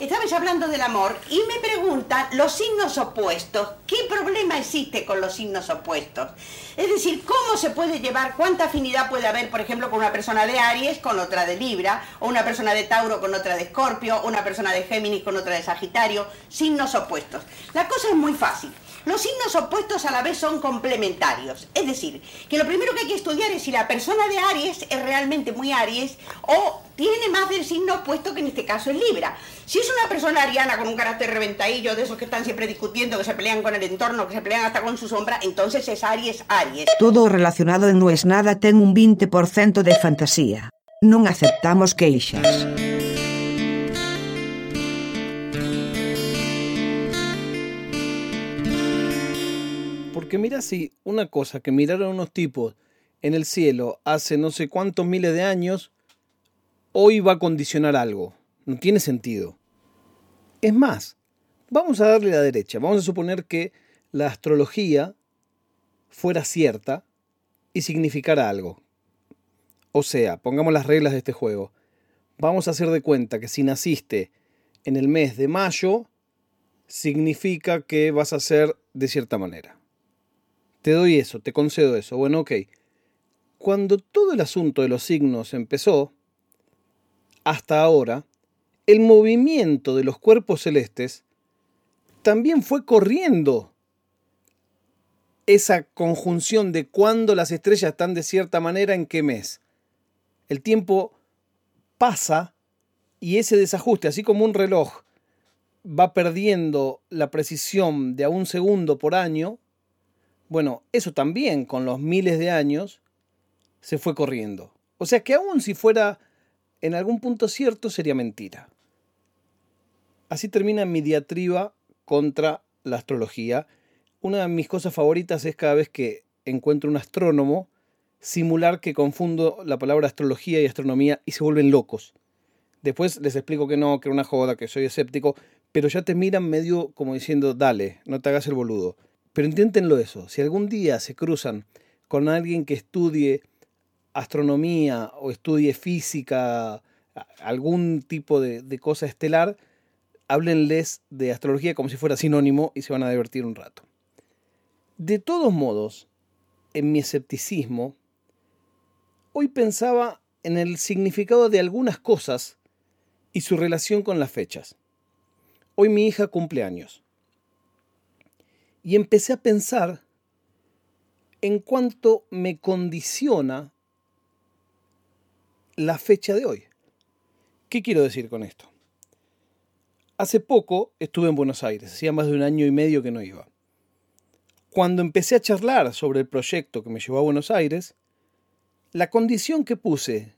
Estabais hablando del amor y me preguntan los signos opuestos. ¿Qué problema existe con los signos opuestos? Es decir, ¿cómo se puede llevar, cuánta afinidad puede haber, por ejemplo, con una persona de Aries con otra de Libra, o una persona de Tauro con otra de Escorpio, una persona de Géminis con otra de Sagitario? Signos opuestos. La cosa es muy fácil. Los signos opuestos a la vez son complementarios. Es decir, que lo primero que hay que estudiar es si la persona de Aries es realmente muy Aries o tiene más del signo opuesto que en este caso es Libra. Si es una persona ariana con un carácter reventadillo, de esos que están siempre discutiendo, que se pelean con el entorno, que se pelean hasta con su sombra, entonces es Aries Aries. Todo relacionado en No es nada ten un 20% de fantasía. Non aceptamos queixas. Porque mira si una cosa que miraron unos tipos en el cielo hace no sé cuántos miles de años, hoy va a condicionar algo. No tiene sentido. Es más, vamos a darle la derecha. Vamos a suponer que la astrología fuera cierta y significara algo. O sea, pongamos las reglas de este juego. Vamos a hacer de cuenta que si naciste en el mes de mayo, significa que vas a ser de cierta manera. Te doy eso, te concedo eso. Bueno, ok. Cuando todo el asunto de los signos empezó, hasta ahora, el movimiento de los cuerpos celestes también fue corriendo esa conjunción de cuándo las estrellas están de cierta manera en qué mes. El tiempo pasa y ese desajuste, así como un reloj va perdiendo la precisión de a un segundo por año, bueno, eso también con los miles de años se fue corriendo. O sea que aun si fuera en algún punto cierto, sería mentira. Así termina mi diatriba contra la astrología. Una de mis cosas favoritas es cada vez que encuentro un astrónomo simular que confundo la palabra astrología y astronomía y se vuelven locos. Después les explico que no, que era una joda, que soy escéptico, pero ya te miran medio como diciendo, dale, no te hagas el boludo. Pero inténtenlo eso. Si algún día se cruzan con alguien que estudie astronomía o estudie física, algún tipo de, de cosa estelar, háblenles de astrología como si fuera sinónimo y se van a divertir un rato. De todos modos, en mi escepticismo, hoy pensaba en el significado de algunas cosas y su relación con las fechas. Hoy mi hija cumple años. Y empecé a pensar en cuánto me condiciona la fecha de hoy. ¿Qué quiero decir con esto? Hace poco estuve en Buenos Aires, hacía más de un año y medio que no iba. Cuando empecé a charlar sobre el proyecto que me llevó a Buenos Aires, la condición que puse,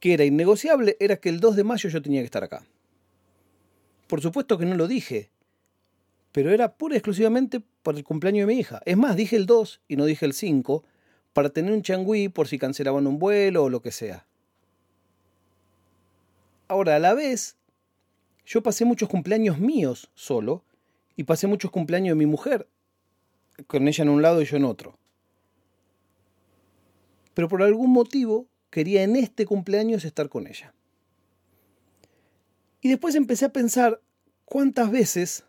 que era innegociable, era que el 2 de mayo yo tenía que estar acá. Por supuesto que no lo dije, pero era pura y exclusivamente por el cumpleaños de mi hija. Es más, dije el 2 y no dije el 5, para tener un changüí por si cancelaban un vuelo o lo que sea. Ahora, a la vez, yo pasé muchos cumpleaños míos solo y pasé muchos cumpleaños de mi mujer, con ella en un lado y yo en otro. Pero por algún motivo quería en este cumpleaños estar con ella. Y después empecé a pensar cuántas veces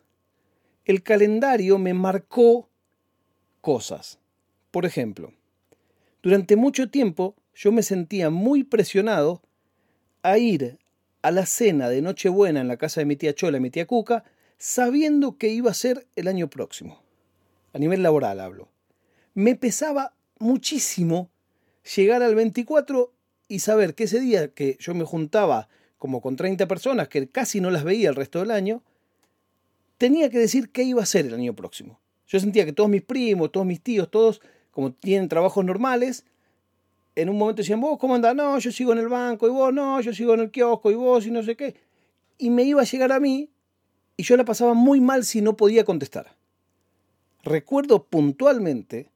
el calendario me marcó cosas. Por ejemplo, durante mucho tiempo yo me sentía muy presionado a ir a la cena de Nochebuena en la casa de mi tía Chola y mi tía Cuca, sabiendo que iba a ser el año próximo. A nivel laboral hablo. Me pesaba muchísimo llegar al 24 y saber que ese día que yo me juntaba como con 30 personas, que casi no las veía el resto del año, tenía que decir qué iba a ser el año próximo. Yo sentía que todos mis primos, todos mis tíos, todos, como tienen trabajos normales, en un momento decían, vos, ¿cómo andás? No, yo sigo en el banco, y vos, no, yo sigo en el kiosco, y vos, y no sé qué. Y me iba a llegar a mí, y yo la pasaba muy mal si no podía contestar. Recuerdo puntualmente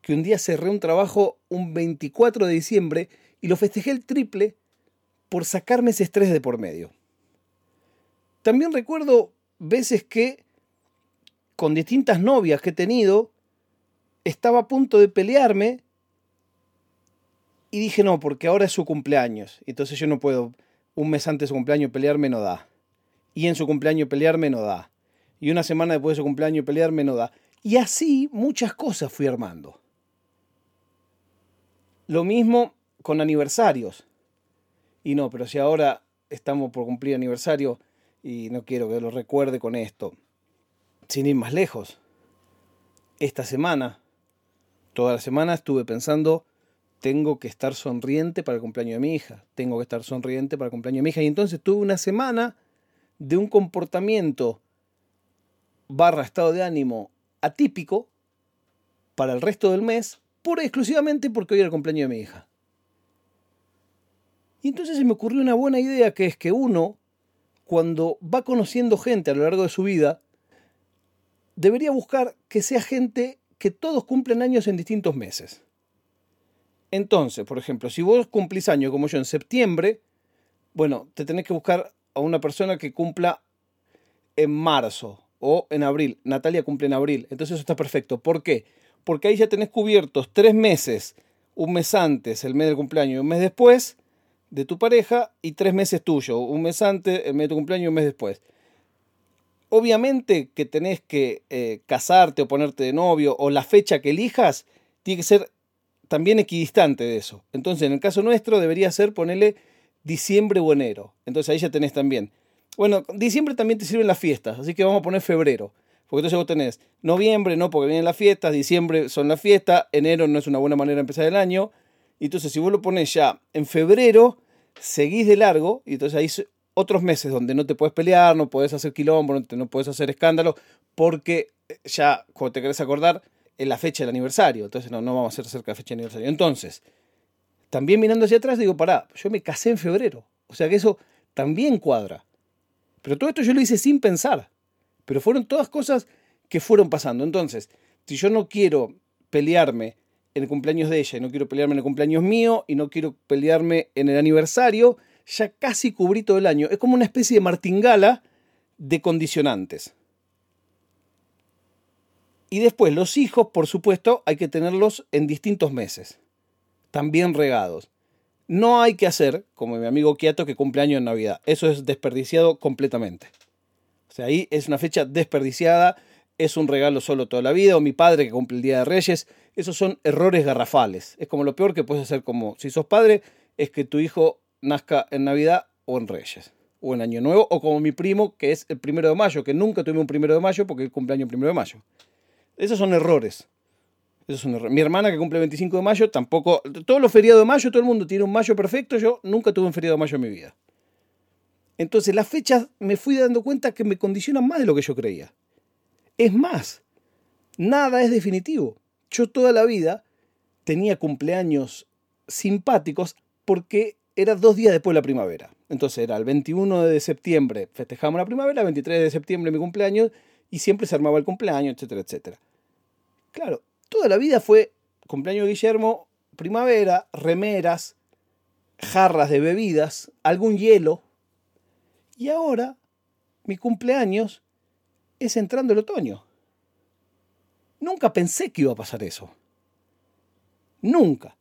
que un día cerré un trabajo un 24 de diciembre y lo festejé el triple por sacarme ese estrés de por medio. También recuerdo veces que con distintas novias que he tenido, estaba a punto de pelearme y dije, no, porque ahora es su cumpleaños. Entonces yo no puedo, un mes antes de su cumpleaños, pelearme no da. y en su cumpleaños pelearme no da. Y una semana después de su cumpleaños pelearme no da. Y así muchas cosas fui armando. Lo mismo con aniversarios. Y no, pero si ahora estamos por cumplir aniversario y no quiero que lo recuerde con esto, sin ir más lejos. Esta semana, toda la semana estuve pensando, tengo que estar sonriente para el cumpleaños de mi hija, tengo que estar sonriente para el cumpleaños de mi hija. Y entonces tuve una semana de un comportamiento barra estado de ánimo atípico para el resto del mes, pura exclusivamente porque hoy era el cumpleaños de mi hija. Y entonces se me ocurrió una buena idea que es que uno, cuando va conociendo gente a lo largo de su vida, debería buscar que sea gente que todos cumplen años en distintos meses. Entonces, por ejemplo, si vos cumplís años como yo en septiembre, bueno, te tenés que buscar a una persona que cumpla en marzo o en abril. Natalia cumple en abril, entonces eso está perfecto. ¿Por qué? Porque ahí ya tenés cubiertos tres meses, un mes antes, el mes del cumpleaños y un mes después de tu pareja y tres meses tuyo, un mes antes, el mes de tu cumpleaños y un mes después. Obviamente que tenés que eh, casarte o ponerte de novio o la fecha que elijas tiene que ser también equidistante de eso. Entonces, en el caso nuestro debería ser ponerle diciembre o enero. Entonces ahí ya tenés también. Bueno, diciembre también te sirven las fiestas, así que vamos a poner febrero. Porque entonces vos tenés noviembre, no, porque vienen las fiestas, diciembre son las fiestas, enero no es una buena manera de empezar el año. Entonces si vos lo pones ya en febrero, seguís de largo, y entonces hay otros meses donde no te puedes pelear, no puedes hacer quilombo, no, puedes hacer escándalo, porque ya, cuando te querés acordar, es la fecha del aniversario. Entonces no, no vamos a hacer cerca de fecha del aniversario. Entonces, también mirando hacia atrás, digo, pará, yo me casé en febrero. O sea que eso también cuadra. Pero todo esto yo lo hice sin pensar. Pero fueron todas cosas que fueron pasando. Entonces, si yo no quiero pelearme en el cumpleaños de ella y no quiero pelearme en el cumpleaños mío y no quiero pelearme en el aniversario, ya casi cubrí todo el año. Es como una especie de martingala de condicionantes. Y después los hijos, por supuesto, hay que tenerlos en distintos meses también regados. No hay que hacer, como mi amigo Quieto, que cumple año en Navidad. Eso es desperdiciado completamente. O sea, ahí es una fecha desperdiciada, es un regalo solo toda la vida, o mi padre que cumple el Día de Reyes. Esos son errores garrafales. Es como lo peor que puedes hacer como si sos padre, es que tu hijo nazca en Navidad o en Reyes, o en Año Nuevo, o como mi primo, que es el primero de mayo, que nunca tuve un primero de mayo porque él cumple año primero de mayo. Esos son errores. Mi hermana que cumple el 25 de mayo tampoco. Todos los feriados de mayo, todo el mundo tiene un mayo perfecto. Yo nunca tuve un feriado de mayo en mi vida. Entonces las fechas me fui dando cuenta que me condicionan más de lo que yo creía. Es más, nada es definitivo. Yo toda la vida tenía cumpleaños simpáticos porque era dos días después de la primavera. Entonces era el 21 de septiembre festejamos la primavera, el 23 de septiembre mi cumpleaños y siempre se armaba el cumpleaños, etcétera, etcétera. Claro, Toda la vida fue cumpleaños de Guillermo, primavera, remeras, jarras de bebidas, algún hielo. Y ahora mi cumpleaños es entrando el otoño. Nunca pensé que iba a pasar eso. Nunca.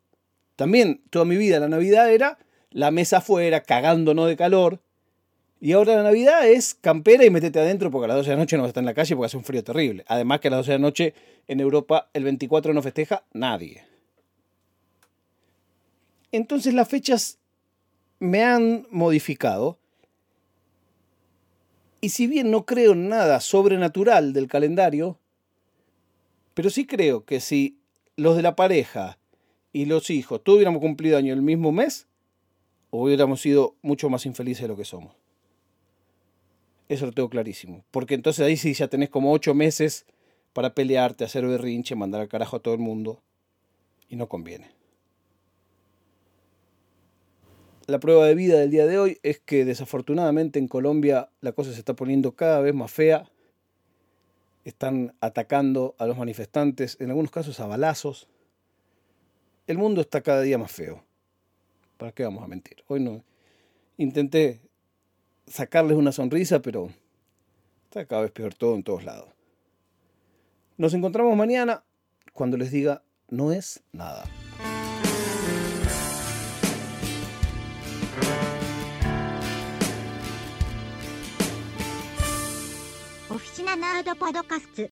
También toda mi vida la Navidad era la mesa afuera, cagándonos de calor, y ahora la Navidad es campera y metete adentro porque a las 12 de la noche no vas a estar en la calle porque hace un frío terrible. Además que a las 12 de la noche en Europa el 24 no festeja nadie. Entonces las fechas me han modificado. Y si bien no creo en nada sobrenatural del calendario, pero sí creo que si los de la pareja y los hijos tuviéramos cumplido año el mismo mes, hubiéramos sido mucho más infelices de lo que somos. Eso lo tengo clarísimo. Porque entonces ahí sí ya tenés como ocho meses para pelearte, hacer berrinche, mandar al carajo a todo el mundo. Y no conviene. La prueba de vida del día de hoy es que desafortunadamente en Colombia la cosa se está poniendo cada vez más fea. Están atacando a los manifestantes, en algunos casos a balazos. El mundo está cada día más feo. ¿Para qué vamos a mentir? Hoy no. Intenté sacarles una sonrisa, pero está cada vez peor todo en todos lados. Nos encontramos mañana cuando les diga no es nada. ナナードパドカスツ。